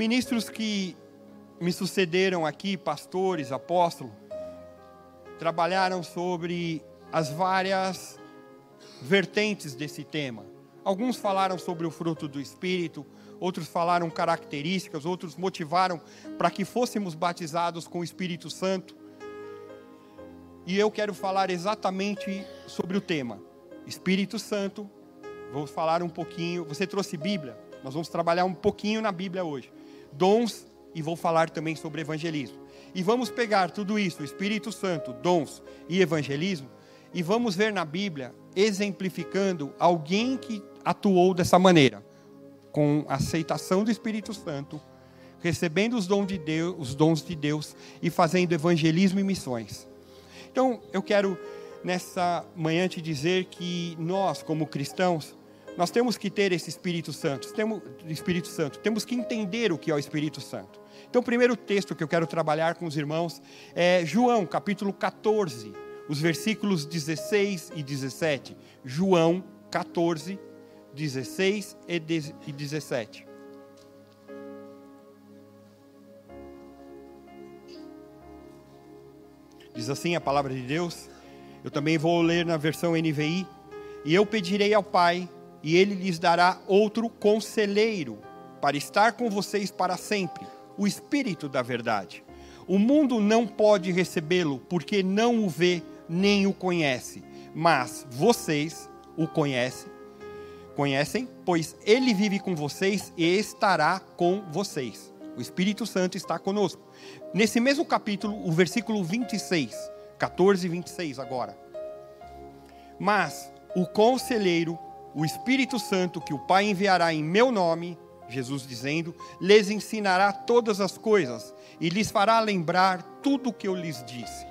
Ministros que me sucederam aqui, pastores, apóstolos, trabalharam sobre as várias vertentes desse tema. Alguns falaram sobre o fruto do Espírito, outros falaram características, outros motivaram para que fôssemos batizados com o Espírito Santo. E eu quero falar exatamente sobre o tema. Espírito Santo, vou falar um pouquinho. Você trouxe Bíblia? Nós vamos trabalhar um pouquinho na Bíblia hoje. Dons e vou falar também sobre evangelismo. E vamos pegar tudo isso, Espírito Santo, dons e evangelismo, e vamos ver na Bíblia exemplificando alguém que atuou dessa maneira, com aceitação do Espírito Santo, recebendo os dons de Deus, os dons de Deus e fazendo evangelismo e missões. Então, eu quero nessa manhã te dizer que nós, como cristãos, nós temos que ter esse Espírito Santo, temos Espírito Santo, temos que entender o que é o Espírito Santo. Então, o primeiro texto que eu quero trabalhar com os irmãos é João, capítulo 14, os versículos 16 e 17. João 14, 16 e 17. Diz assim a palavra de Deus. Eu também vou ler na versão NVI. E eu pedirei ao Pai e ele lhes dará outro conselheiro para estar com vocês para sempre, o Espírito da Verdade. O mundo não pode recebê-lo porque não o vê nem o conhece, mas vocês o conhecem, conhecem, pois ele vive com vocês e estará com vocês. O Espírito Santo está conosco. Nesse mesmo capítulo, o versículo 26, 14 e 26 agora. Mas o conselheiro o Espírito Santo que o Pai enviará em meu nome, Jesus dizendo, lhes ensinará todas as coisas e lhes fará lembrar tudo o que eu lhes disse.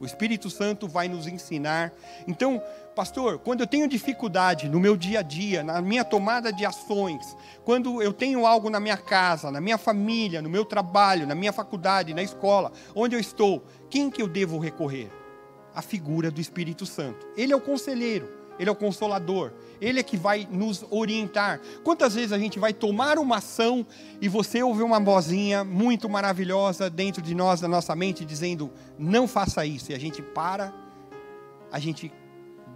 O Espírito Santo vai nos ensinar. Então, pastor, quando eu tenho dificuldade no meu dia a dia, na minha tomada de ações, quando eu tenho algo na minha casa, na minha família, no meu trabalho, na minha faculdade, na escola, onde eu estou, quem que eu devo recorrer? A figura do Espírito Santo. Ele é o conselheiro. Ele é o consolador, Ele é que vai nos orientar. Quantas vezes a gente vai tomar uma ação e você ouve uma vozinha muito maravilhosa dentro de nós, na nossa mente, dizendo: não faça isso, e a gente para, a gente,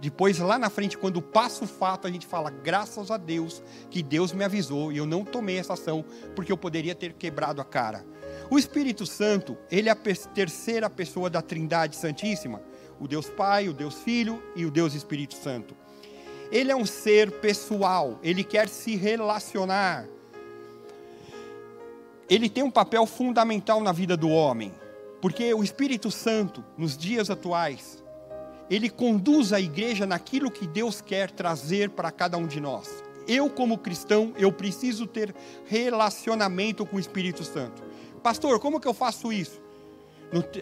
depois lá na frente, quando passa o fato, a gente fala: graças a Deus que Deus me avisou e eu não tomei essa ação, porque eu poderia ter quebrado a cara. O Espírito Santo, ele é a terceira pessoa da Trindade Santíssima o Deus Pai, o Deus Filho e o Deus Espírito Santo. Ele é um ser pessoal, ele quer se relacionar. Ele tem um papel fundamental na vida do homem, porque o Espírito Santo, nos dias atuais, ele conduz a igreja naquilo que Deus quer trazer para cada um de nós. Eu, como cristão, eu preciso ter relacionamento com o Espírito Santo. Pastor, como que eu faço isso?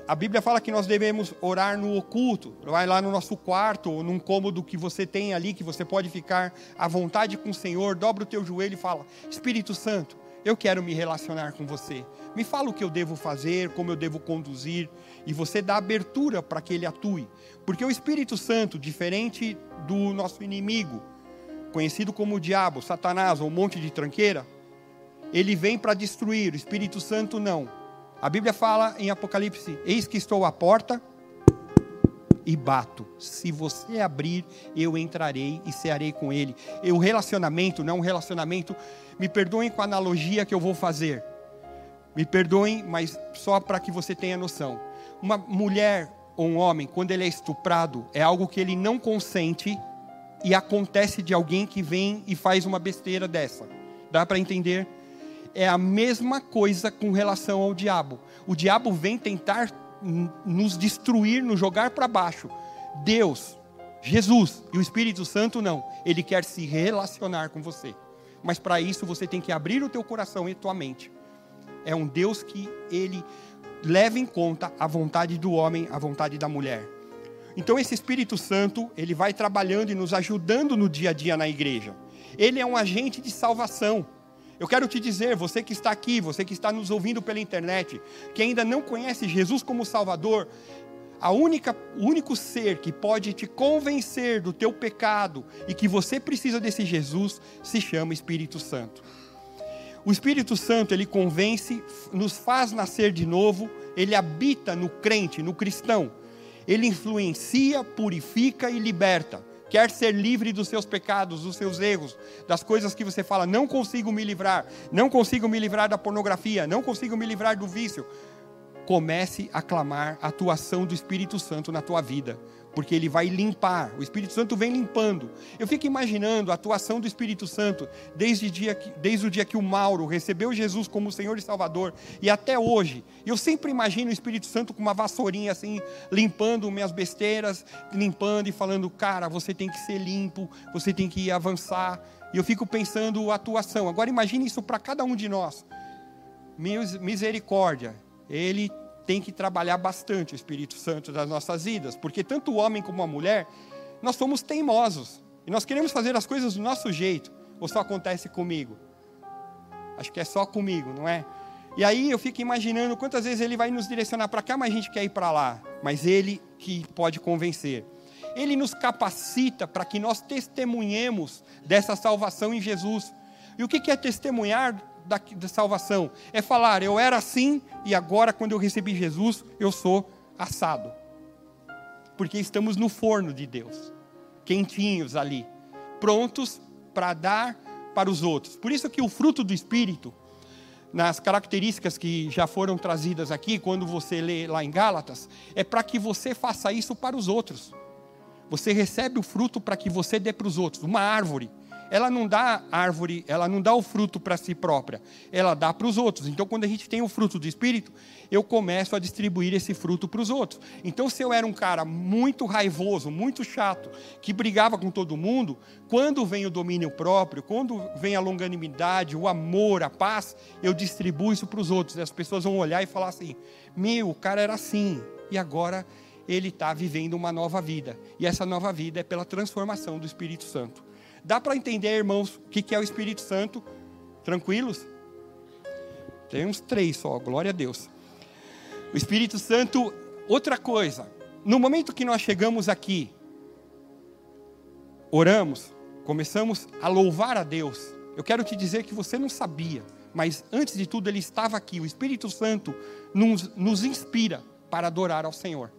A Bíblia fala que nós devemos orar no oculto. Vai lá no nosso quarto, ou num cômodo que você tem ali, que você pode ficar à vontade com o Senhor. Dobra o teu joelho e fala: Espírito Santo, eu quero me relacionar com você. Me fala o que eu devo fazer, como eu devo conduzir. E você dá abertura para que ele atue. Porque o Espírito Santo, diferente do nosso inimigo, conhecido como o diabo, Satanás ou um monte de tranqueira, ele vem para destruir. O Espírito Santo não a Bíblia fala em Apocalipse: Eis que estou à porta e bato. Se você abrir, eu entrarei e cearei com ele. E o relacionamento não é um relacionamento. Me perdoem com a analogia que eu vou fazer. Me perdoem, mas só para que você tenha noção. Uma mulher ou um homem, quando ele é estuprado, é algo que ele não consente e acontece de alguém que vem e faz uma besteira dessa. Dá para entender? É a mesma coisa com relação ao diabo. O diabo vem tentar nos destruir, nos jogar para baixo. Deus, Jesus e o Espírito Santo não. Ele quer se relacionar com você. Mas para isso você tem que abrir o teu coração e tua mente. É um Deus que ele leva em conta a vontade do homem, a vontade da mulher. Então esse Espírito Santo, ele vai trabalhando e nos ajudando no dia a dia na igreja. Ele é um agente de salvação. Eu quero te dizer, você que está aqui, você que está nos ouvindo pela internet, que ainda não conhece Jesus como Salvador, a única, o único ser que pode te convencer do teu pecado e que você precisa desse Jesus se chama Espírito Santo. O Espírito Santo, ele convence, nos faz nascer de novo, ele habita no crente, no cristão. Ele influencia, purifica e liberta. Quer ser livre dos seus pecados, dos seus erros, das coisas que você fala, não consigo me livrar, não consigo me livrar da pornografia, não consigo me livrar do vício. Comece a clamar a atuação do Espírito Santo na tua vida, porque ele vai limpar. O Espírito Santo vem limpando. Eu fico imaginando a atuação do Espírito Santo desde o dia que, desde o dia que o Mauro recebeu Jesus como Senhor e Salvador e até hoje. Eu sempre imagino o Espírito Santo com uma vassourinha assim, limpando minhas besteiras, limpando e falando: "Cara, você tem que ser limpo, você tem que avançar". E eu fico pensando a atuação. Agora imagine isso para cada um de nós. Misericórdia ele tem que trabalhar bastante o Espírito Santo das nossas vidas, porque tanto o homem como a mulher, nós somos teimosos e nós queremos fazer as coisas do nosso jeito, ou só acontece comigo? Acho que é só comigo, não é? E aí eu fico imaginando quantas vezes ele vai nos direcionar para cá, mas a gente quer ir para lá, mas ele que pode convencer. Ele nos capacita para que nós testemunhemos dessa salvação em Jesus. E o que é testemunhar da, da salvação. É falar, eu era assim e agora, quando eu recebi Jesus, eu sou assado. Porque estamos no forno de Deus, quentinhos ali, prontos para dar para os outros. Por isso que o fruto do Espírito, nas características que já foram trazidas aqui, quando você lê lá em Gálatas, é para que você faça isso para os outros. Você recebe o fruto para que você dê para os outros. Uma árvore ela não dá árvore, ela não dá o fruto para si própria, ela dá para os outros. Então, quando a gente tem o fruto do Espírito, eu começo a distribuir esse fruto para os outros. Então, se eu era um cara muito raivoso, muito chato, que brigava com todo mundo, quando vem o domínio próprio, quando vem a longanimidade, o amor, a paz, eu distribuo isso para os outros. E as pessoas vão olhar e falar assim: meu, o cara era assim, e agora ele está vivendo uma nova vida. E essa nova vida é pela transformação do Espírito Santo. Dá para entender, irmãos, o que é o Espírito Santo? Tranquilos? Tem uns três só, glória a Deus. O Espírito Santo, outra coisa, no momento que nós chegamos aqui, oramos, começamos a louvar a Deus. Eu quero te dizer que você não sabia, mas antes de tudo ele estava aqui. O Espírito Santo nos, nos inspira para adorar ao Senhor.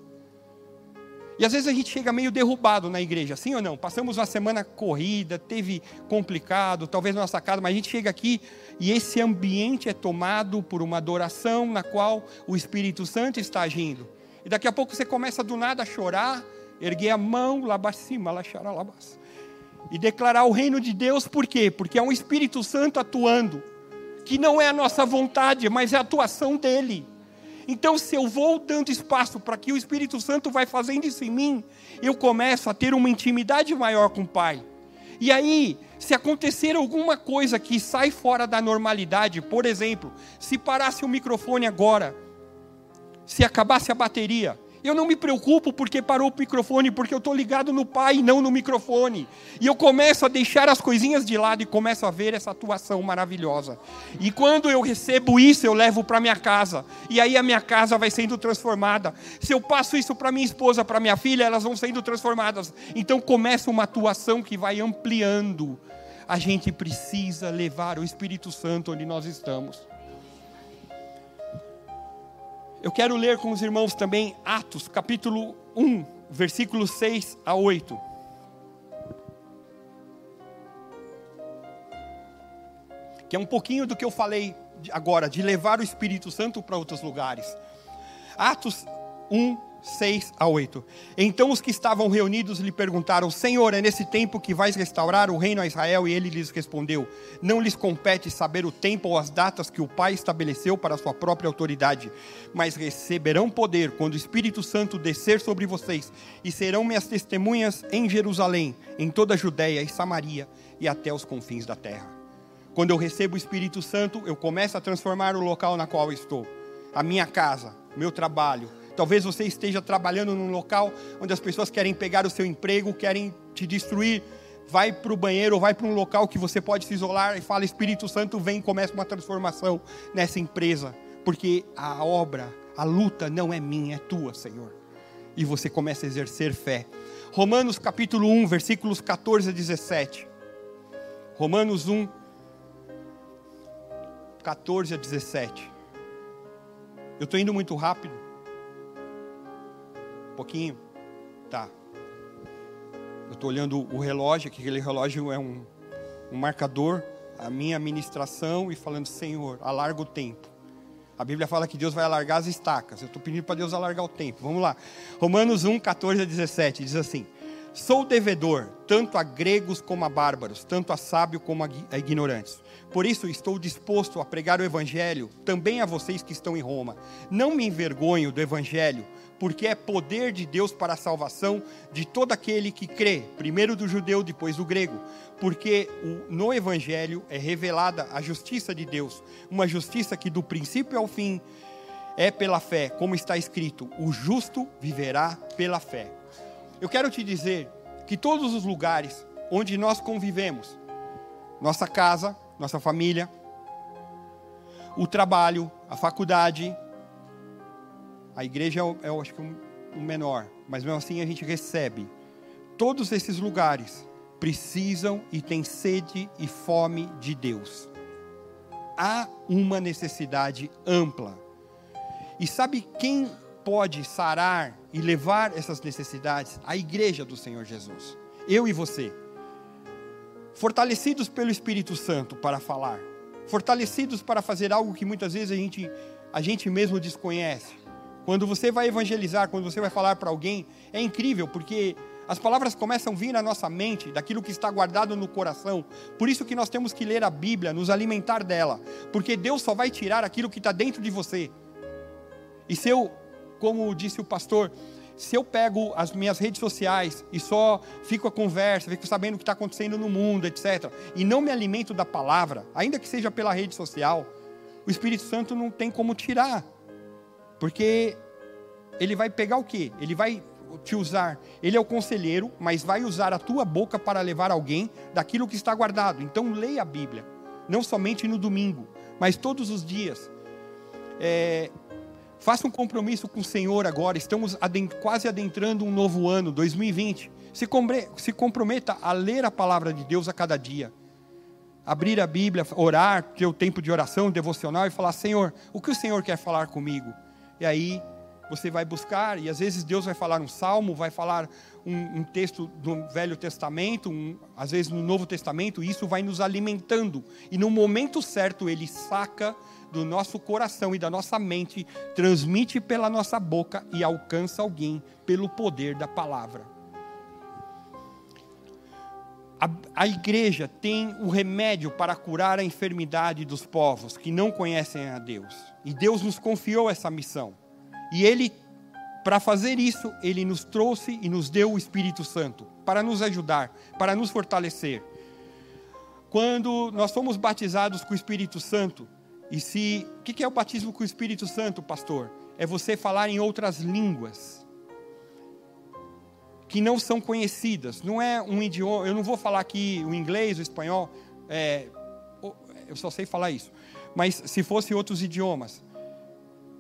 E às vezes a gente chega meio derrubado na igreja, sim ou não? Passamos uma semana corrida, teve complicado, talvez na nossa casa, mas a gente chega aqui e esse ambiente é tomado por uma adoração na qual o Espírito Santo está agindo. E daqui a pouco você começa do nada a chorar, erguer a mão, labacima, laxara, labas. E declarar o reino de Deus, por quê? Porque é um Espírito Santo atuando, que não é a nossa vontade, mas é a atuação dele. Então, se eu vou dando espaço para que o Espírito Santo vai fazendo isso em mim, eu começo a ter uma intimidade maior com o Pai. E aí, se acontecer alguma coisa que sai fora da normalidade, por exemplo, se parasse o microfone agora, se acabasse a bateria, eu não me preocupo porque parou o microfone, porque eu estou ligado no Pai e não no microfone. E eu começo a deixar as coisinhas de lado e começo a ver essa atuação maravilhosa. E quando eu recebo isso, eu levo para minha casa. E aí a minha casa vai sendo transformada. Se eu passo isso para minha esposa, para minha filha, elas vão sendo transformadas. Então começa uma atuação que vai ampliando. A gente precisa levar o Espírito Santo onde nós estamos. Eu quero ler com os irmãos também Atos, capítulo 1, versículos 6 a 8. Que é um pouquinho do que eu falei agora, de levar o Espírito Santo para outros lugares. Atos 1, 6 a 8. Então os que estavam reunidos lhe perguntaram: Senhor, é nesse tempo que vais restaurar o reino a Israel? E ele lhes respondeu: Não lhes compete saber o tempo ou as datas que o Pai estabeleceu para a sua própria autoridade, mas receberão poder quando o Espírito Santo descer sobre vocês, e serão minhas testemunhas em Jerusalém, em toda a Judéia e Samaria e até os confins da terra. Quando eu recebo o Espírito Santo, eu começo a transformar o local na qual estou, a minha casa, meu trabalho, Talvez você esteja trabalhando num local onde as pessoas querem pegar o seu emprego, querem te destruir. Vai para o banheiro ou vai para um local que você pode se isolar e fala: Espírito Santo, vem e começa uma transformação nessa empresa. Porque a obra, a luta não é minha, é tua, Senhor. E você começa a exercer fé. Romanos capítulo 1, versículos 14 a 17. Romanos 1, 14 a 17. Eu estou indo muito rápido pouquinho? Tá. Eu estou olhando o relógio, que aquele relógio é um, um marcador, a minha administração, e falando, Senhor, alarga o tempo. A Bíblia fala que Deus vai alargar as estacas. Eu estou pedindo para Deus alargar o tempo. Vamos lá. Romanos 1, 14 a 17 diz assim: Sou devedor, tanto a gregos como a bárbaros, tanto a sábios como a ignorantes. Por isso estou disposto a pregar o evangelho também a vocês que estão em Roma. Não me envergonho do evangelho, porque é poder de Deus para a salvação de todo aquele que crê, primeiro do judeu, depois do grego, porque no evangelho é revelada a justiça de Deus, uma justiça que do princípio ao fim é pela fé, como está escrito: o justo viverá pela fé. Eu quero te dizer que todos os lugares onde nós convivemos, nossa casa, nossa família, o trabalho, a faculdade, a igreja é, eu acho que, um, um menor, mas mesmo assim a gente recebe. Todos esses lugares precisam e têm sede e fome de Deus. Há uma necessidade ampla. E sabe quem pode sarar e levar essas necessidades? A igreja do Senhor Jesus. Eu e você. Fortalecidos pelo Espírito Santo para falar. Fortalecidos para fazer algo que muitas vezes a gente, a gente mesmo desconhece. Quando você vai evangelizar, quando você vai falar para alguém, é incrível, porque as palavras começam a vir na nossa mente, daquilo que está guardado no coração. Por isso que nós temos que ler a Bíblia, nos alimentar dela. Porque Deus só vai tirar aquilo que está dentro de você. E se eu, como disse o pastor, se eu pego as minhas redes sociais e só fico a conversa, fico sabendo o que está acontecendo no mundo, etc., e não me alimento da palavra, ainda que seja pela rede social, o Espírito Santo não tem como tirar. Porque ele vai pegar o quê? Ele vai te usar. Ele é o conselheiro, mas vai usar a tua boca para levar alguém daquilo que está guardado. Então leia a Bíblia, não somente no domingo, mas todos os dias. É, faça um compromisso com o Senhor agora. Estamos adent quase adentrando um novo ano, 2020. Se, se comprometa a ler a palavra de Deus a cada dia. Abrir a Bíblia, orar, ter o tempo de oração, devocional e falar: Senhor, o que o Senhor quer falar comigo? E aí você vai buscar, e às vezes Deus vai falar um salmo, vai falar um, um texto do Velho Testamento, um, às vezes no Novo Testamento, e isso vai nos alimentando. E no momento certo ele saca do nosso coração e da nossa mente, transmite pela nossa boca e alcança alguém pelo poder da palavra. A, a, igreja tem o remédio para curar a enfermidade dos povos que não conhecem a Deus. E Deus nos confiou essa missão. E Ele, para fazer isso, Ele nos trouxe e nos deu o Espírito Santo para nos ajudar, para nos fortalecer. Quando nós fomos batizados com o Espírito Santo, e se. O que é o batismo com o Espírito Santo, pastor? É você falar em outras línguas que não são conhecidas. Não é um idioma. Eu não vou falar aqui o inglês, o espanhol. É, eu só sei falar isso. Mas se fosse outros idiomas,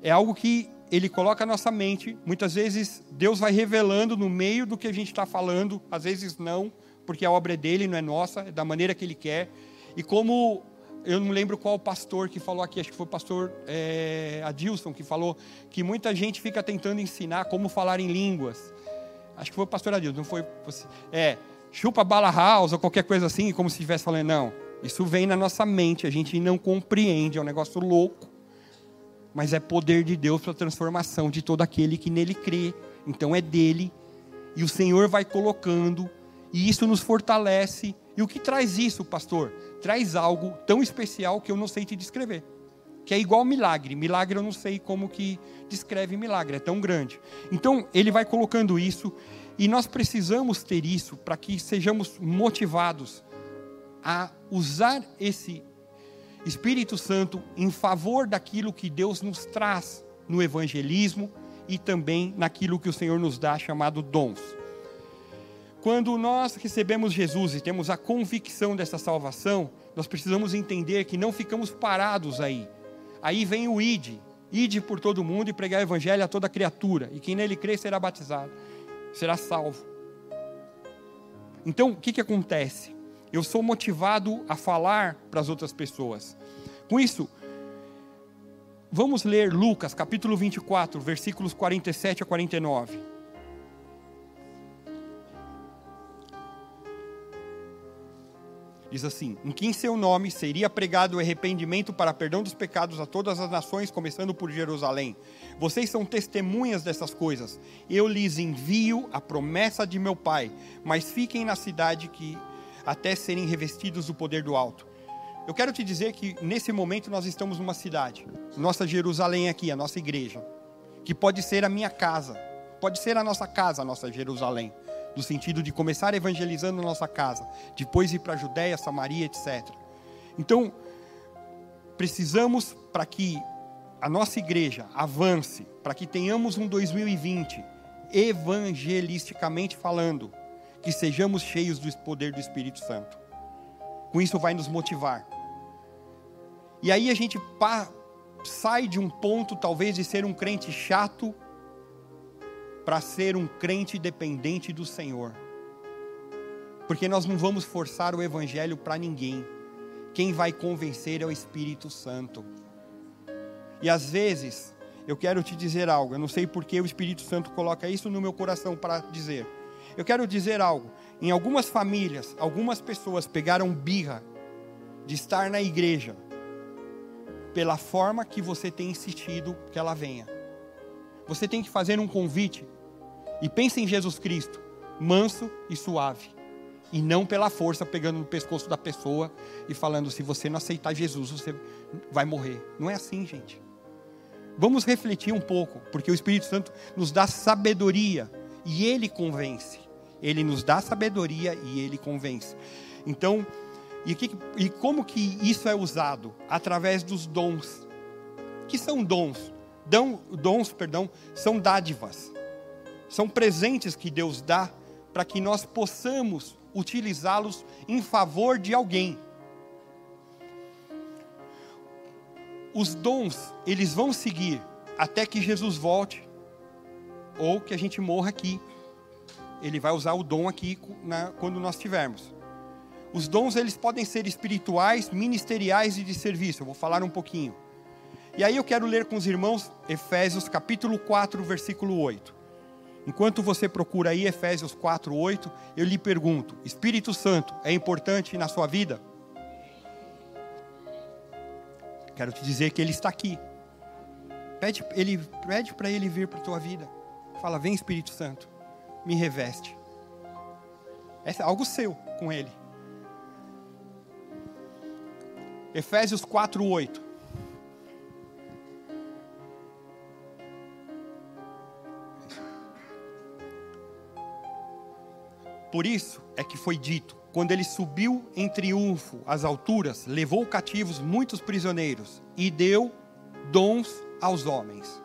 é algo que ele coloca na nossa mente. Muitas vezes Deus vai revelando no meio do que a gente está falando, às vezes não, porque a obra é dele, não é nossa, é da maneira que ele quer. E como eu não lembro qual pastor que falou aqui, acho que foi o pastor é, Adilson que falou que muita gente fica tentando ensinar como falar em línguas. Acho que foi o pastor Adilson, não foi. É, chupa bala house ou qualquer coisa assim, como se estivesse falando, não. Isso vem na nossa mente, a gente não compreende, é um negócio louco. Mas é poder de Deus para a transformação de todo aquele que nele crê. Então é dele e o Senhor vai colocando e isso nos fortalece. E o que traz isso, pastor? Traz algo tão especial que eu não sei te descrever. Que é igual milagre. Milagre eu não sei como que descreve milagre, é tão grande. Então, ele vai colocando isso e nós precisamos ter isso para que sejamos motivados a usar esse Espírito Santo em favor daquilo que Deus nos traz no evangelismo e também naquilo que o Senhor nos dá chamado dons. Quando nós recebemos Jesus e temos a convicção dessa salvação, nós precisamos entender que não ficamos parados aí. Aí vem o id, ide por todo mundo e pregar o evangelho a toda criatura, e quem nele crê será batizado, será salvo. Então, o que, que acontece? Eu sou motivado a falar para as outras pessoas. Com isso, vamos ler Lucas capítulo 24, versículos 47 a 49. Diz assim: Em que em seu nome seria pregado o arrependimento para perdão dos pecados a todas as nações, começando por Jerusalém. Vocês são testemunhas dessas coisas. Eu lhes envio a promessa de meu Pai, mas fiquem na cidade que até serem revestidos do poder do alto. Eu quero te dizer que nesse momento nós estamos numa cidade, nossa Jerusalém aqui, a nossa igreja, que pode ser a minha casa, pode ser a nossa casa, a nossa Jerusalém no sentido de começar evangelizando nossa casa, depois ir para a Judéia, Samaria, etc. Então, precisamos para que a nossa igreja avance, para que tenhamos um 2020 evangelisticamente falando, que sejamos cheios do poder do Espírito Santo. Com isso vai nos motivar. E aí a gente sai de um ponto talvez de ser um crente chato para ser um crente dependente do Senhor. Porque nós não vamos forçar o evangelho para ninguém. Quem vai convencer é o Espírito Santo. E às vezes, eu quero te dizer algo, eu não sei porque o Espírito Santo coloca isso no meu coração para dizer. Eu quero dizer algo. Em algumas famílias, algumas pessoas pegaram birra de estar na igreja pela forma que você tem insistido que ela venha. Você tem que fazer um convite e pense em Jesus Cristo, manso e suave. E não pela força pegando no pescoço da pessoa e falando: se você não aceitar Jesus, você vai morrer. Não é assim, gente. Vamos refletir um pouco, porque o Espírito Santo nos dá sabedoria e ele convence. Ele nos dá sabedoria e ele convence. Então, e, que, e como que isso é usado? Através dos dons. Que são dons? Dão, dons, perdão, são dádivas são presentes que Deus dá para que nós possamos utilizá-los em favor de alguém. Os dons, eles vão seguir até que Jesus volte ou que a gente morra aqui. Ele vai usar o dom aqui na, quando nós tivermos. Os dons eles podem ser espirituais, ministeriais e de serviço. Eu vou falar um pouquinho. E aí eu quero ler com os irmãos Efésios capítulo 4, versículo 8. Enquanto você procura aí Efésios 4:8, eu lhe pergunto: Espírito Santo é importante na sua vida? Quero te dizer que ele está aqui. Pede, ele pede para ele vir para a tua vida. Fala: "Vem Espírito Santo, me reveste". É algo seu com ele. Efésios 4:8 Por isso é que foi dito: quando ele subiu em triunfo às alturas, levou cativos muitos prisioneiros e deu dons aos homens.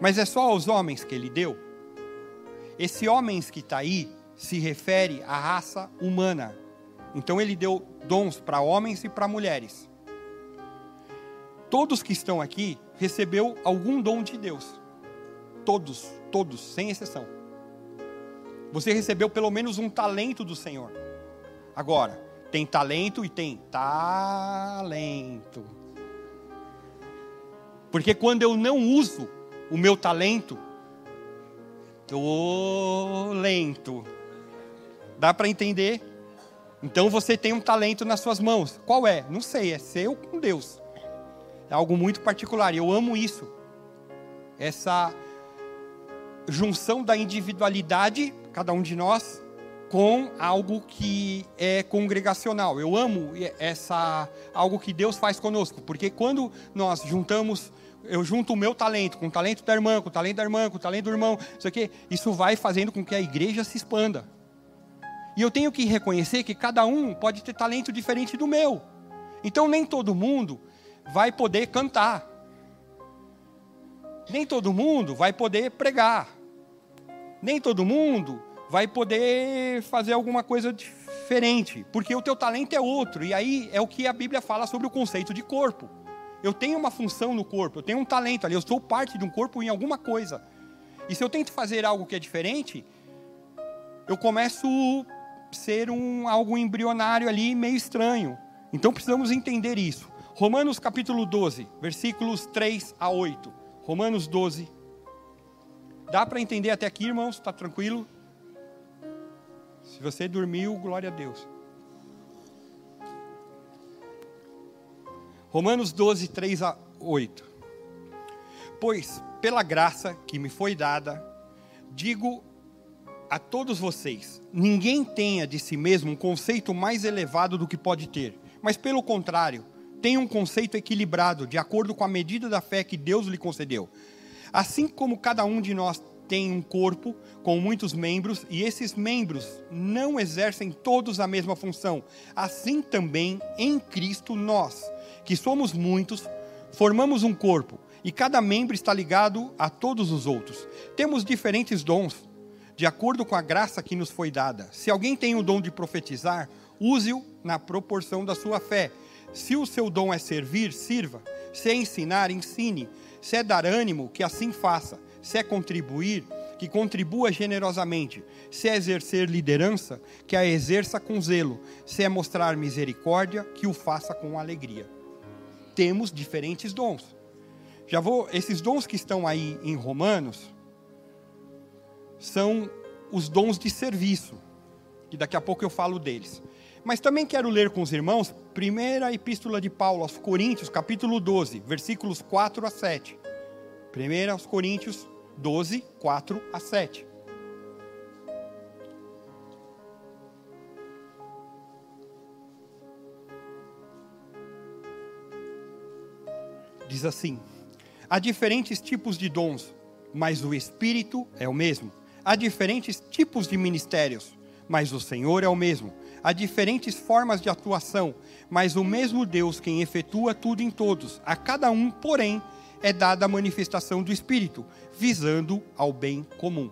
Mas é só aos homens que ele deu? Esse homens que está aí se refere à raça humana. Então ele deu dons para homens e para mulheres. Todos que estão aqui recebeu algum dom de Deus. Todos, todos, sem exceção. Você recebeu pelo menos um talento do Senhor. Agora, tem talento e tem talento. Porque quando eu não uso o meu talento, tô lento. Dá para entender? Então você tem um talento nas suas mãos. Qual é? Não sei, é seu com Deus. É algo muito particular. Eu amo isso. Essa junção da individualidade, cada um de nós, com algo que é congregacional. Eu amo essa algo que Deus faz conosco, porque quando nós juntamos eu junto o meu talento com o talento da irmã, com o talento da irmã, com o talento do irmão, isso aqui, isso vai fazendo com que a igreja se expanda. E eu tenho que reconhecer que cada um pode ter talento diferente do meu. Então nem todo mundo vai poder cantar. Nem todo mundo vai poder pregar. Nem todo mundo vai poder fazer alguma coisa diferente, porque o teu talento é outro. E aí é o que a Bíblia fala sobre o conceito de corpo. Eu tenho uma função no corpo, eu tenho um talento ali, eu sou parte de um corpo em alguma coisa. E se eu tento fazer algo que é diferente, eu começo a ser um algo embrionário ali, meio estranho. Então precisamos entender isso. Romanos capítulo 12, versículos 3 a 8. Romanos 12. Dá para entender até aqui, irmãos? Está tranquilo? Se você dormiu, glória a Deus. Romanos 12, 3 a 8. Pois, pela graça que me foi dada, digo a todos vocês: ninguém tenha de si mesmo um conceito mais elevado do que pode ter, mas pelo contrário, tenha um conceito equilibrado, de acordo com a medida da fé que Deus lhe concedeu. Assim como cada um de nós tem um corpo com muitos membros e esses membros não exercem todos a mesma função, assim também em Cristo nós, que somos muitos, formamos um corpo e cada membro está ligado a todos os outros. Temos diferentes dons, de acordo com a graça que nos foi dada. Se alguém tem o dom de profetizar, use-o na proporção da sua fé. Se o seu dom é servir, sirva. Se é ensinar, ensine. Se é dar ânimo, que assim faça. Se é contribuir, que contribua generosamente. Se é exercer liderança, que a exerça com zelo. Se é mostrar misericórdia, que o faça com alegria. Temos diferentes dons. Já vou, esses dons que estão aí em Romanos são os dons de serviço, que daqui a pouco eu falo deles. Mas também quero ler com os irmãos, primeira epístola de Paulo aos Coríntios, capítulo 12, versículos 4 a 7. Primeira aos Coríntios 12, 4 a 7. Diz assim: Há diferentes tipos de dons, mas o Espírito é o mesmo. Há diferentes tipos de ministérios, mas o Senhor é o mesmo Há diferentes formas de atuação, mas o mesmo Deus quem efetua tudo em todos. A cada um, porém, é dada a manifestação do Espírito, visando ao bem comum.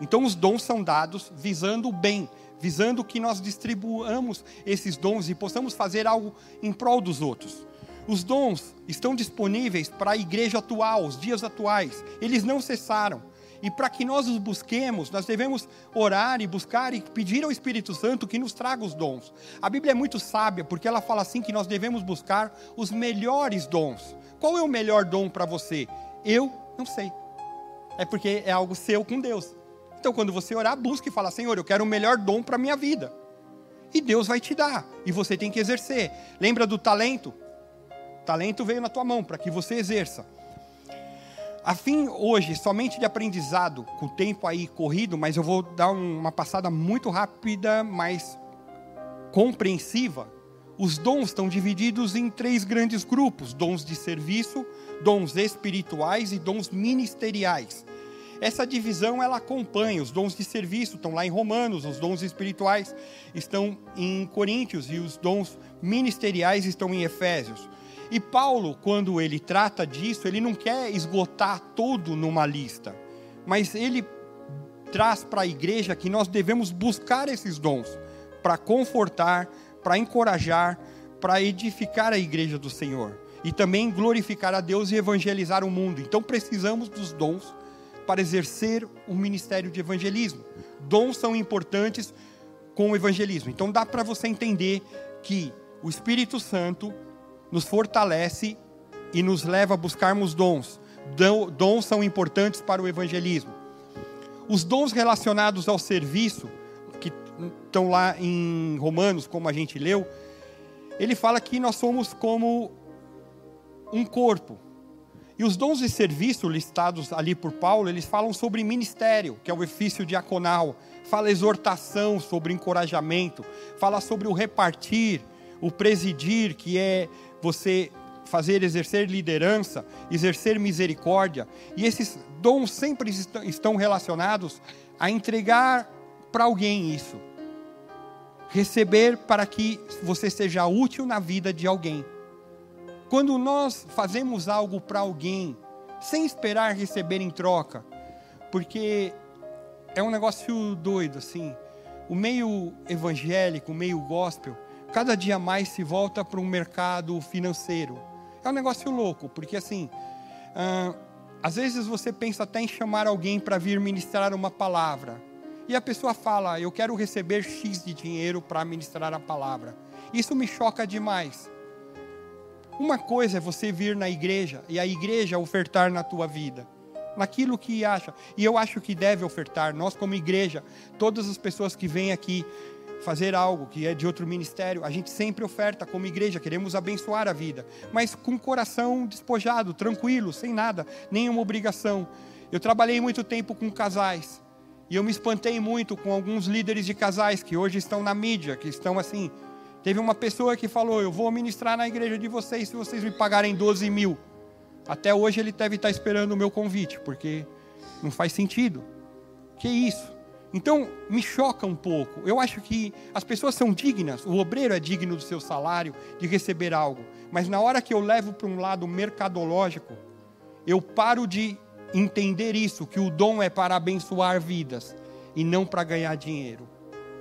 Então, os dons são dados visando o bem, visando que nós distribuamos esses dons e possamos fazer algo em prol dos outros. Os dons estão disponíveis para a igreja atual, os dias atuais, eles não cessaram. E para que nós os busquemos, nós devemos orar e buscar e pedir ao Espírito Santo que nos traga os dons. A Bíblia é muito sábia, porque ela fala assim que nós devemos buscar os melhores dons. Qual é o melhor dom para você? Eu não sei. É porque é algo seu com Deus. Então, quando você orar, busque e fala: Senhor, eu quero o melhor dom para a minha vida. E Deus vai te dar. E você tem que exercer. Lembra do talento? Talento veio na tua mão para que você exerça. A fim hoje somente de aprendizado, com o tempo aí corrido, mas eu vou dar uma passada muito rápida, mas compreensiva. Os dons estão divididos em três grandes grupos: dons de serviço, dons espirituais e dons ministeriais. Essa divisão ela acompanha os dons de serviço estão lá em Romanos, os dons espirituais estão em Coríntios e os dons ministeriais estão em Efésios. E Paulo, quando ele trata disso, ele não quer esgotar tudo numa lista, mas ele traz para a igreja que nós devemos buscar esses dons para confortar, para encorajar, para edificar a igreja do Senhor e também glorificar a Deus e evangelizar o mundo. Então precisamos dos dons para exercer o ministério de evangelismo. Dons são importantes com o evangelismo. Então dá para você entender que o Espírito Santo nos fortalece e nos leva a buscarmos dons. Dons são importantes para o evangelismo. Os dons relacionados ao serviço, estão lá em Romanos, como a gente leu, ele fala que nós somos como um corpo. E os dons de serviço listados ali por Paulo, eles falam sobre ministério, que é o ofício diaconal, fala exortação, sobre encorajamento, fala sobre o repartir, o presidir, que é você fazer exercer liderança, exercer misericórdia. E esses dons sempre estão relacionados a entregar para alguém isso. Receber para que você seja útil na vida de alguém. Quando nós fazemos algo para alguém, sem esperar receber em troca, porque é um negócio doido, assim. O meio evangélico, o meio gospel, cada dia mais se volta para um mercado financeiro. É um negócio louco, porque assim, ah, às vezes você pensa até em chamar alguém para vir ministrar uma palavra. E a pessoa fala, eu quero receber X de dinheiro para ministrar a palavra. Isso me choca demais. Uma coisa é você vir na igreja e a igreja ofertar na tua vida, naquilo que acha. E eu acho que deve ofertar. Nós, como igreja, todas as pessoas que vêm aqui fazer algo que é de outro ministério, a gente sempre oferta como igreja, queremos abençoar a vida, mas com coração despojado, tranquilo, sem nada, nenhuma obrigação. Eu trabalhei muito tempo com casais e eu me espantei muito com alguns líderes de casais que hoje estão na mídia, que estão assim, Teve uma pessoa que falou: Eu vou ministrar na igreja de vocês se vocês me pagarem 12 mil. Até hoje ele deve estar esperando o meu convite, porque não faz sentido. Que isso? Então, me choca um pouco. Eu acho que as pessoas são dignas, o obreiro é digno do seu salário, de receber algo. Mas na hora que eu levo para um lado mercadológico, eu paro de entender isso, que o dom é para abençoar vidas e não para ganhar dinheiro.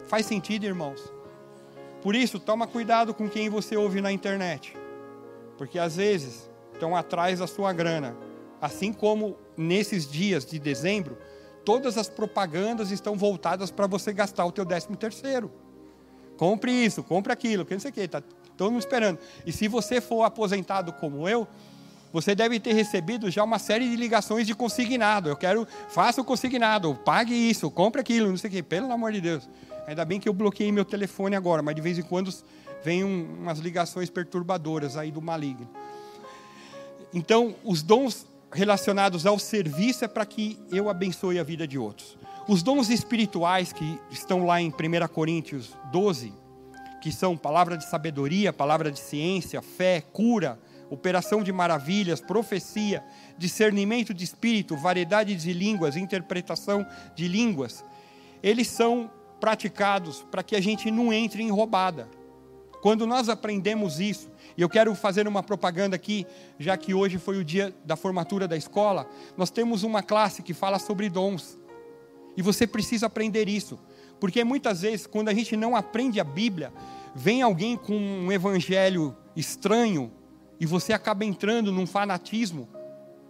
Faz sentido, irmãos? Por isso, toma cuidado com quem você ouve na internet, porque às vezes estão atrás da sua grana. Assim como nesses dias de dezembro, todas as propagandas estão voltadas para você gastar o teu décimo terceiro. Compre isso, compre aquilo, que não sei o que, está todo mundo esperando. E se você for aposentado como eu, você deve ter recebido já uma série de ligações de consignado. Eu quero, faça o consignado, pague isso, compre aquilo, não sei o que, pelo amor de Deus. Ainda bem que eu bloqueei meu telefone agora, mas de vez em quando vem um, umas ligações perturbadoras aí do maligno. Então, os dons relacionados ao serviço é para que eu abençoe a vida de outros. Os dons espirituais que estão lá em 1 Coríntios 12, que são palavra de sabedoria, palavra de ciência, fé, cura, operação de maravilhas, profecia, discernimento de espírito, variedade de línguas, interpretação de línguas, eles são praticados para que a gente não entre em roubada. Quando nós aprendemos isso, e eu quero fazer uma propaganda aqui, já que hoje foi o dia da formatura da escola, nós temos uma classe que fala sobre dons. E você precisa aprender isso, porque muitas vezes, quando a gente não aprende a Bíblia, vem alguém com um evangelho estranho e você acaba entrando num fanatismo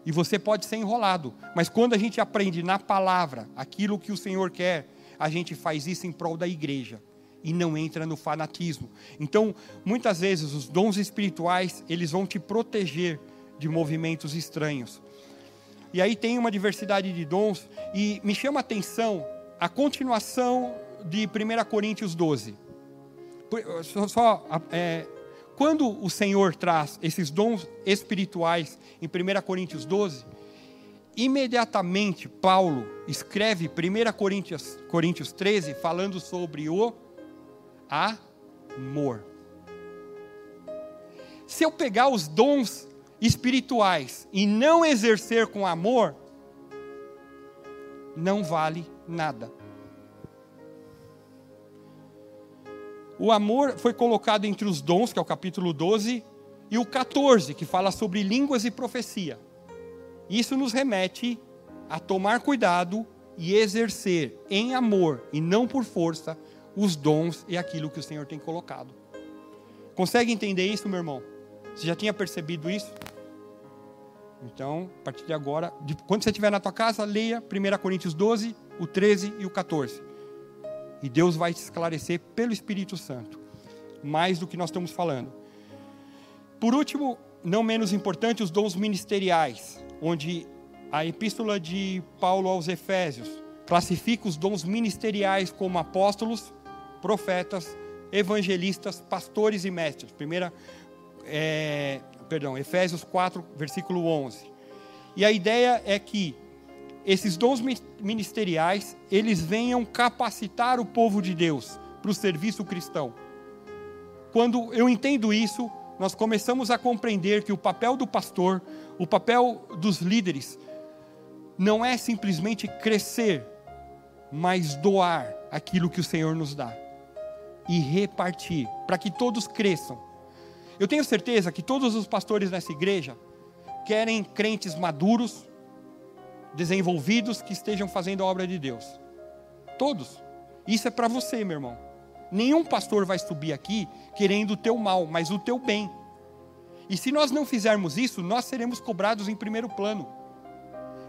e você pode ser enrolado. Mas quando a gente aprende na palavra aquilo que o Senhor quer, a gente faz isso em prol da igreja e não entra no fanatismo. Então, muitas vezes os dons espirituais, eles vão te proteger de movimentos estranhos. E aí tem uma diversidade de dons e me chama a atenção a continuação de 1 Coríntios 12. Só, só é, quando o Senhor traz esses dons espirituais em 1 Coríntios 12, imediatamente Paulo escreve 1 Coríntios, Coríntios 13 falando sobre o amor. Se eu pegar os dons espirituais e não exercer com amor, não vale nada. O amor foi colocado entre os dons, que é o capítulo 12, e o 14, que fala sobre línguas e profecia. Isso nos remete a tomar cuidado e exercer em amor e não por força os dons e aquilo que o Senhor tem colocado. Consegue entender isso, meu irmão? Você já tinha percebido isso? Então, a partir de agora, quando você estiver na tua casa, leia 1 Coríntios 12, o 13 e o 14. E Deus vai te esclarecer pelo Espírito Santo, mais do que nós estamos falando. Por último, não menos importante, os dons ministeriais onde a epístola de Paulo aos Efésios classifica os dons ministeriais como apóstolos, profetas, evangelistas, pastores e mestres. Primeira, é, perdão, Efésios 4, versículo 11. E a ideia é que esses dons ministeriais, eles venham capacitar o povo de Deus para o serviço cristão. Quando eu entendo isso, nós começamos a compreender que o papel do pastor, o papel dos líderes, não é simplesmente crescer, mas doar aquilo que o Senhor nos dá e repartir, para que todos cresçam. Eu tenho certeza que todos os pastores nessa igreja querem crentes maduros, desenvolvidos, que estejam fazendo a obra de Deus. Todos. Isso é para você, meu irmão. Nenhum pastor vai subir aqui querendo o teu mal, mas o teu bem. E se nós não fizermos isso, nós seremos cobrados em primeiro plano.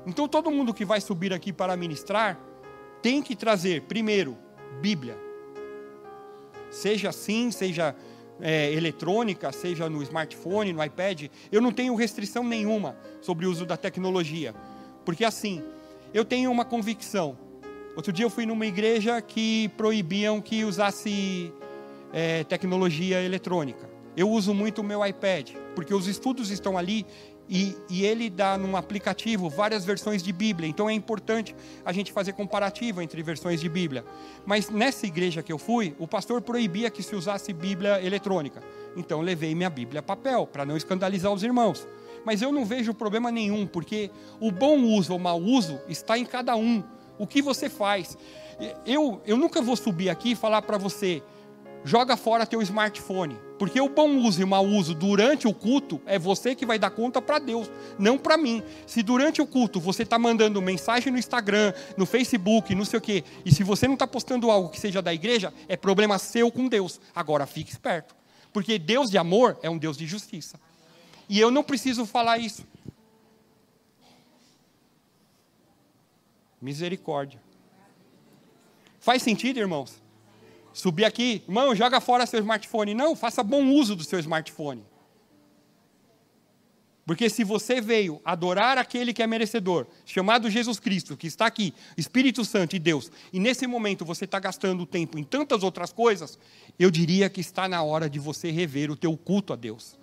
Então todo mundo que vai subir aqui para ministrar tem que trazer, primeiro, Bíblia. Seja assim, seja é, eletrônica, seja no smartphone, no iPad, eu não tenho restrição nenhuma sobre o uso da tecnologia. Porque assim, eu tenho uma convicção. Outro dia eu fui numa igreja que proibiam que usasse é, tecnologia eletrônica. Eu uso muito o meu iPad, porque os estudos estão ali e, e, ele dá num aplicativo várias versões de Bíblia, então é importante a gente fazer comparativo entre versões de Bíblia. Mas nessa igreja que eu fui, o pastor proibia que se usasse Bíblia eletrônica. Então levei minha Bíblia papel, para não escandalizar os irmãos. Mas eu não vejo problema nenhum, porque o bom uso ou mau uso está em cada um. O que você faz? Eu, eu nunca vou subir aqui e falar para você, joga fora teu smartphone. Porque o bom uso e o mau uso durante o culto é você que vai dar conta para Deus, não para mim. Se durante o culto você está mandando mensagem no Instagram, no Facebook, não sei o quê, e se você não está postando algo que seja da igreja, é problema seu com Deus. Agora fique esperto. Porque Deus de amor é um Deus de justiça. E eu não preciso falar isso. Misericórdia. Faz sentido, irmãos? subir aqui, irmão, joga fora seu smartphone. Não, faça bom uso do seu smartphone. Porque se você veio adorar aquele que é merecedor, chamado Jesus Cristo, que está aqui, Espírito Santo e Deus, e nesse momento você está gastando tempo em tantas outras coisas, eu diria que está na hora de você rever o teu culto a Deus.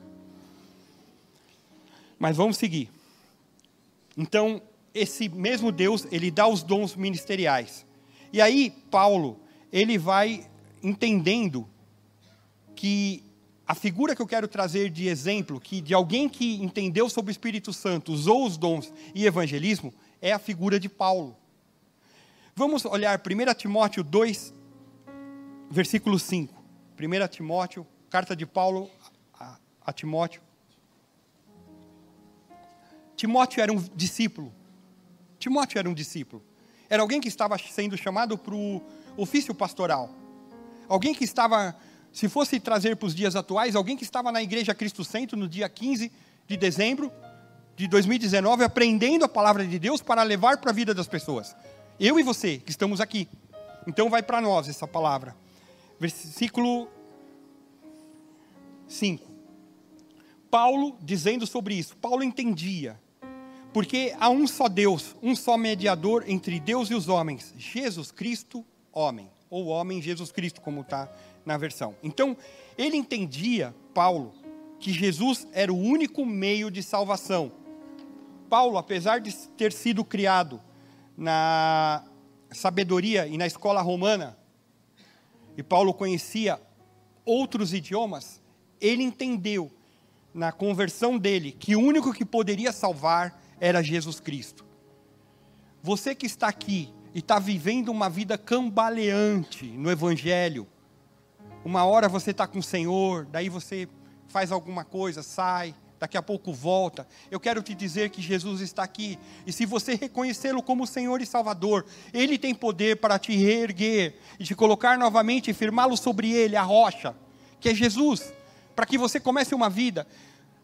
Mas vamos seguir. Então, esse mesmo Deus, ele dá os dons ministeriais. E aí, Paulo, ele vai entendendo que a figura que eu quero trazer de exemplo, que de alguém que entendeu sobre o Espírito Santo, usou os dons e evangelismo, é a figura de Paulo. Vamos olhar 1 Timóteo 2, versículo 5. 1 Timóteo, carta de Paulo a, a Timóteo. Timóteo era um discípulo. Timóteo era um discípulo. Era alguém que estava sendo chamado para o ofício pastoral. Alguém que estava, se fosse trazer para os dias atuais, alguém que estava na igreja Cristo Centro no dia 15 de dezembro de 2019, aprendendo a palavra de Deus para levar para a vida das pessoas. Eu e você, que estamos aqui. Então vai para nós essa palavra. Versículo 5. Paulo dizendo sobre isso. Paulo entendia. Porque há um só Deus, um só mediador entre Deus e os homens, Jesus Cristo, homem ou homem Jesus Cristo, como está na versão. Então, ele entendia, Paulo, que Jesus era o único meio de salvação. Paulo, apesar de ter sido criado na sabedoria e na escola romana, e Paulo conhecia outros idiomas, ele entendeu na conversão dele que o único que poderia salvar era Jesus Cristo. Você que está aqui e está vivendo uma vida cambaleante no Evangelho. Uma hora você está com o Senhor, daí você faz alguma coisa, sai, daqui a pouco volta. Eu quero te dizer que Jesus está aqui, e se você reconhecê-lo como Senhor e Salvador, Ele tem poder para te reerguer e te colocar novamente e firmá-lo sobre Ele, a rocha, que é Jesus, para que você comece uma vida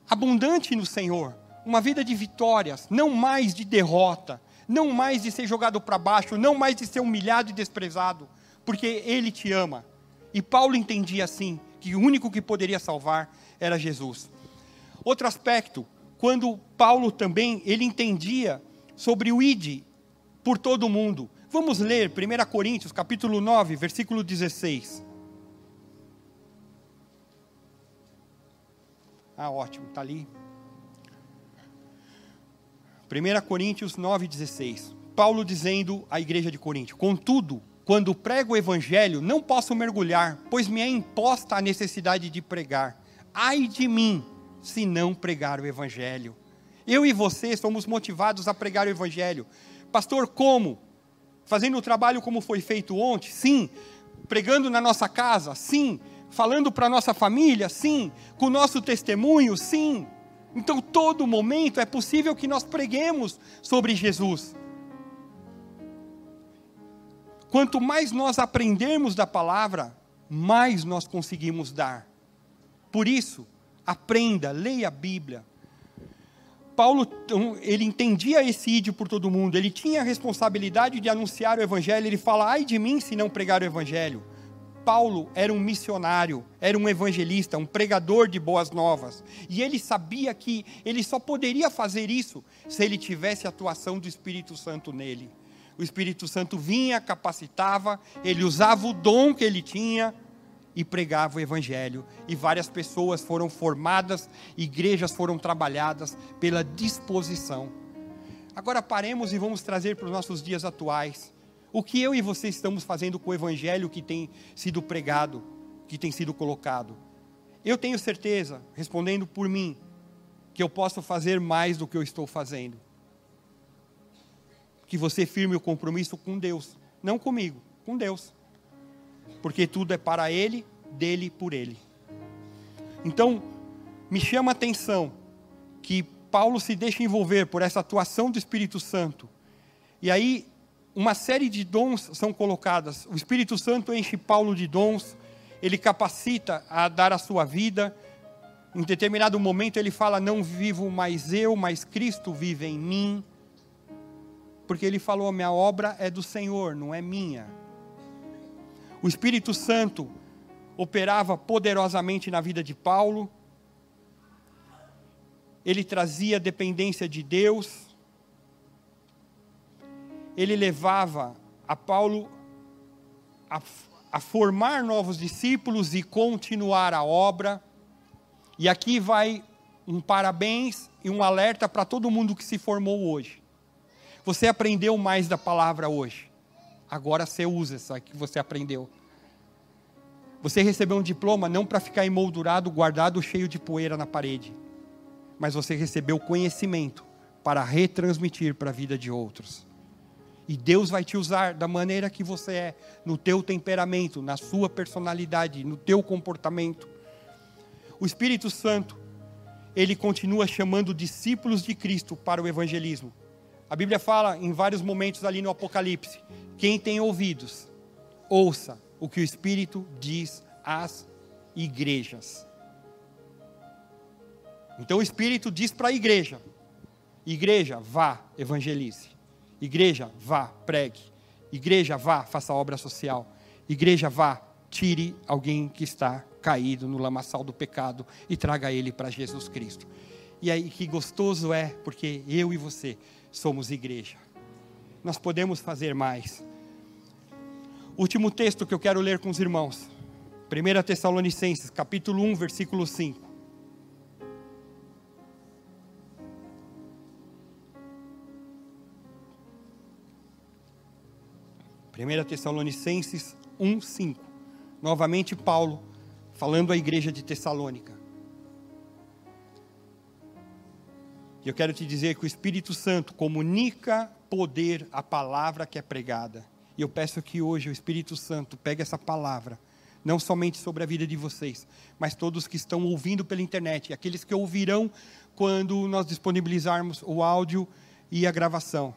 abundante no Senhor, uma vida de vitórias, não mais de derrota, não mais de ser jogado para baixo, não mais de ser humilhado e desprezado, porque Ele te ama. E Paulo entendia assim, que o único que poderia salvar era Jesus. Outro aspecto, quando Paulo também, ele entendia sobre o id por todo o mundo. Vamos ler 1 Coríntios, capítulo 9, versículo 16. Ah, ótimo, está ali. 1 Coríntios 9,16. Paulo dizendo à igreja de Corinto: Contudo, quando prego o evangelho, não posso mergulhar, pois me é imposta a necessidade de pregar. Ai de mim, se não pregar o evangelho. Eu e você somos motivados a pregar o evangelho. Pastor, como? Fazendo o trabalho como foi feito ontem? Sim. Pregando na nossa casa? Sim. Falando para a nossa família? Sim. Com o nosso testemunho? Sim. Então, todo momento é possível que nós preguemos sobre Jesus. Quanto mais nós aprendermos da palavra, mais nós conseguimos dar. Por isso, aprenda, leia a Bíblia. Paulo, então, ele entendia esse ídio por todo mundo, ele tinha a responsabilidade de anunciar o evangelho, ele fala, ai de mim se não pregar o evangelho. Paulo era um missionário, era um evangelista, um pregador de boas novas. E ele sabia que ele só poderia fazer isso se ele tivesse a atuação do Espírito Santo nele. O Espírito Santo vinha, capacitava, ele usava o dom que ele tinha e pregava o Evangelho. E várias pessoas foram formadas, igrejas foram trabalhadas pela disposição. Agora paremos e vamos trazer para os nossos dias atuais o que eu e você estamos fazendo com o evangelho que tem sido pregado, que tem sido colocado? Eu tenho certeza, respondendo por mim, que eu posso fazer mais do que eu estou fazendo. Que você firme o compromisso com Deus, não comigo, com Deus. Porque tudo é para Ele, dele por Ele. Então, me chama a atenção que Paulo se deixa envolver por essa atuação do Espírito Santo. E aí uma série de dons são colocadas. O Espírito Santo enche Paulo de dons, ele capacita a dar a sua vida. Em determinado momento ele fala: Não vivo mais eu, mas Cristo vive em mim. Porque ele falou: Minha obra é do Senhor, não é minha. O Espírito Santo operava poderosamente na vida de Paulo. Ele trazia dependência de Deus ele levava a Paulo a, a formar novos discípulos e continuar a obra. E aqui vai um parabéns e um alerta para todo mundo que se formou hoje. Você aprendeu mais da palavra hoje. Agora você usa isso que você aprendeu. Você recebeu um diploma não para ficar emoldurado, guardado, cheio de poeira na parede. Mas você recebeu conhecimento para retransmitir para a vida de outros. E Deus vai te usar da maneira que você é, no teu temperamento, na sua personalidade, no teu comportamento. O Espírito Santo, ele continua chamando discípulos de Cristo para o evangelismo. A Bíblia fala em vários momentos ali no Apocalipse: quem tem ouvidos, ouça o que o Espírito diz às igrejas. Então o Espírito diz para a igreja: igreja, vá, evangelize. Igreja, vá, pregue. Igreja, vá, faça obra social. Igreja, vá, tire alguém que está caído no lamaçal do pecado e traga ele para Jesus Cristo. E aí que gostoso é, porque eu e você somos igreja. Nós podemos fazer mais. Último texto que eu quero ler com os irmãos. 1 Tessalonicenses, capítulo 1, versículo 5. 1 Tessalonicenses 1:5. Novamente Paulo falando à igreja de Tessalônica. E eu quero te dizer que o Espírito Santo comunica poder à palavra que é pregada. E eu peço que hoje o Espírito Santo pegue essa palavra, não somente sobre a vida de vocês, mas todos que estão ouvindo pela internet, aqueles que ouvirão quando nós disponibilizarmos o áudio e a gravação.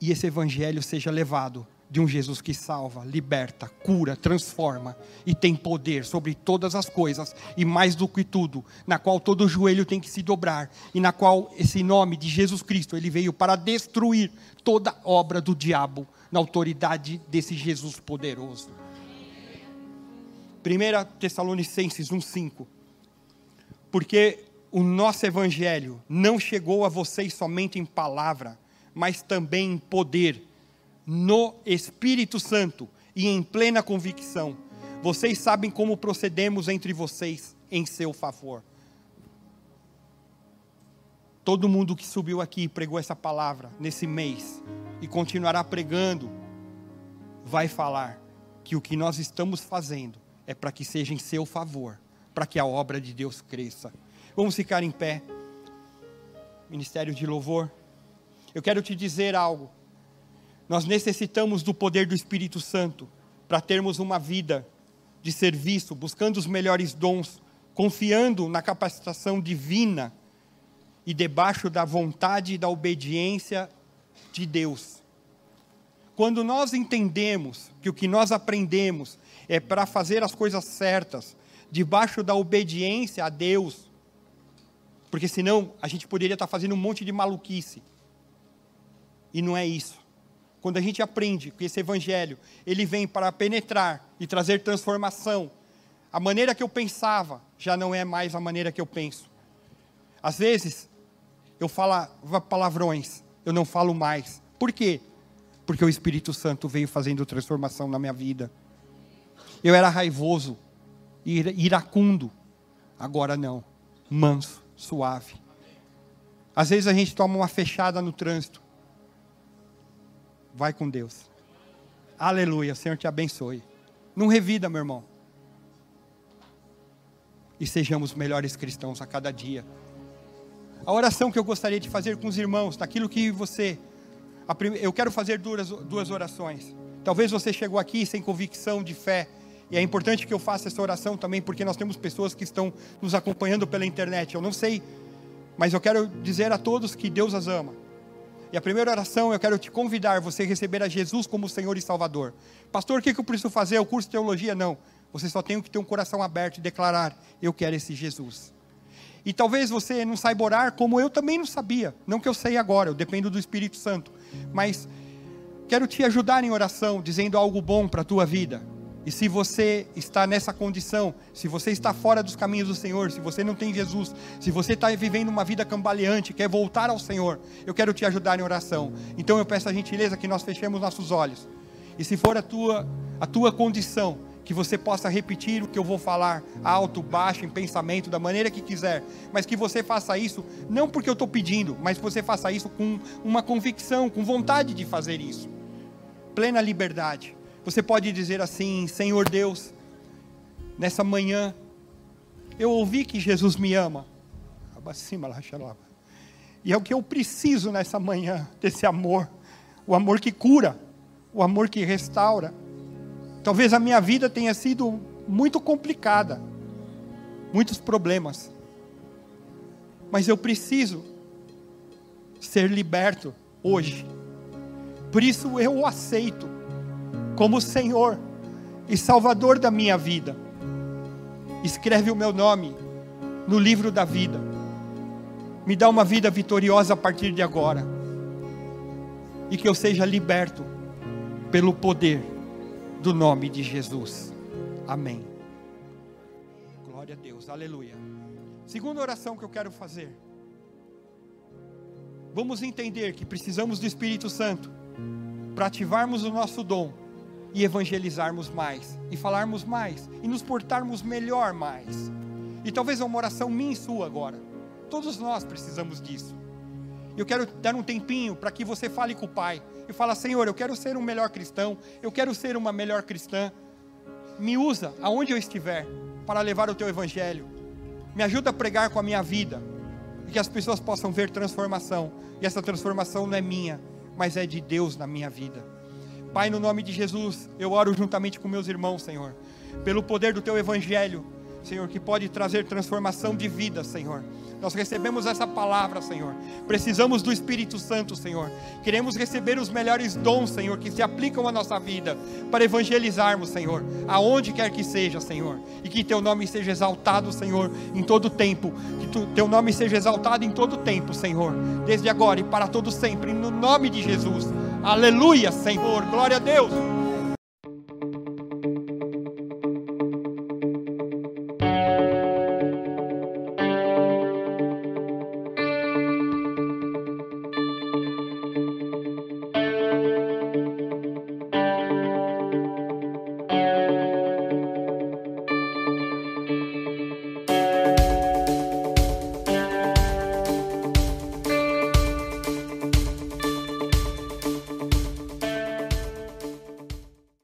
E esse evangelho seja levado de um Jesus que salva, liberta, cura, transforma e tem poder sobre todas as coisas e mais do que tudo, na qual todo joelho tem que se dobrar e na qual esse nome de Jesus Cristo, ele veio para destruir toda obra do diabo na autoridade desse Jesus poderoso. 1 Tessalonicenses 1:5 Porque o nosso evangelho não chegou a vocês somente em palavra, mas também em poder no Espírito Santo e em plena convicção. Vocês sabem como procedemos entre vocês em seu favor. todo mundo que subiu aqui e pregou essa palavra nesse mês e continuará pregando, vai falar que o que nós estamos fazendo é para que seja em seu favor, para que a obra de Deus cresça. Vamos ficar em pé. Ministério de Louvor. Eu quero te dizer algo. Nós necessitamos do poder do Espírito Santo para termos uma vida de serviço, buscando os melhores dons, confiando na capacitação divina e debaixo da vontade e da obediência de Deus. Quando nós entendemos que o que nós aprendemos é para fazer as coisas certas, debaixo da obediência a Deus, porque senão a gente poderia estar fazendo um monte de maluquice. E não é isso. Quando a gente aprende que esse evangelho, ele vem para penetrar e trazer transformação, a maneira que eu pensava já não é mais a maneira que eu penso. Às vezes, eu falava palavrões, eu não falo mais. Por quê? Porque o Espírito Santo veio fazendo transformação na minha vida. Eu era raivoso, iracundo, agora não, manso, suave. Às vezes a gente toma uma fechada no trânsito. Vai com Deus. Aleluia, Senhor te abençoe. Não revida, meu irmão. E sejamos melhores cristãos a cada dia. A oração que eu gostaria de fazer com os irmãos, daquilo que você. Eu quero fazer duas, duas orações. Talvez você chegou aqui sem convicção de fé. E é importante que eu faça essa oração também, porque nós temos pessoas que estão nos acompanhando pela internet. Eu não sei, mas eu quero dizer a todos que Deus as ama. E a primeira oração, eu quero te convidar você receber a Jesus como Senhor e Salvador. Pastor, o que eu preciso fazer? O curso de teologia? Não. Você só tem que ter um coração aberto e declarar: Eu quero esse Jesus. E talvez você não saiba orar como eu também não sabia. Não que eu sei agora, eu dependo do Espírito Santo. Mas quero te ajudar em oração, dizendo algo bom para a tua vida. E se você está nessa condição, se você está fora dos caminhos do Senhor, se você não tem Jesus, se você está vivendo uma vida cambaleante, quer voltar ao Senhor, eu quero te ajudar em oração. Então eu peço a gentileza que nós fechemos nossos olhos. E se for a tua, a tua condição, que você possa repetir o que eu vou falar, alto, baixo, em pensamento, da maneira que quiser, mas que você faça isso, não porque eu estou pedindo, mas que você faça isso com uma convicção, com vontade de fazer isso. Plena liberdade. Você pode dizer assim: Senhor Deus, nessa manhã, eu ouvi que Jesus me ama. E é o que eu preciso nessa manhã, desse amor. O amor que cura, o amor que restaura Talvez a minha vida tenha sido muito complicada, muitos problemas. Mas eu preciso ser liberto hoje. Por isso eu o aceito como Senhor e Salvador da minha vida. Escreve o meu nome no livro da vida. Me dá uma vida vitoriosa a partir de agora. E que eu seja liberto pelo poder do nome de Jesus. Amém. Glória a Deus, aleluia. Segunda oração que eu quero fazer. Vamos entender que precisamos do Espírito Santo para ativarmos o nosso dom e evangelizarmos mais, e falarmos mais, e nos portarmos melhor mais. E talvez é uma oração minha e sua agora. Todos nós precisamos disso. Eu quero dar um tempinho para que você fale com o Pai e fala: Senhor, eu quero ser um melhor cristão, eu quero ser uma melhor cristã. Me usa aonde eu estiver para levar o teu evangelho. Me ajuda a pregar com a minha vida e que as pessoas possam ver transformação. E essa transformação não é minha, mas é de Deus na minha vida. Pai, no nome de Jesus, eu oro juntamente com meus irmãos, Senhor, pelo poder do teu evangelho, Senhor, que pode trazer transformação de vida, Senhor. Nós recebemos essa palavra, Senhor. Precisamos do Espírito Santo, Senhor. Queremos receber os melhores dons, Senhor, que se aplicam à nossa vida, para evangelizarmos, Senhor, aonde quer que seja, Senhor. E que teu nome seja exaltado, Senhor, em todo tempo. Que tu, teu nome seja exaltado em todo tempo, Senhor. Desde agora e para todo sempre, no nome de Jesus. Aleluia, Senhor. Glória a Deus.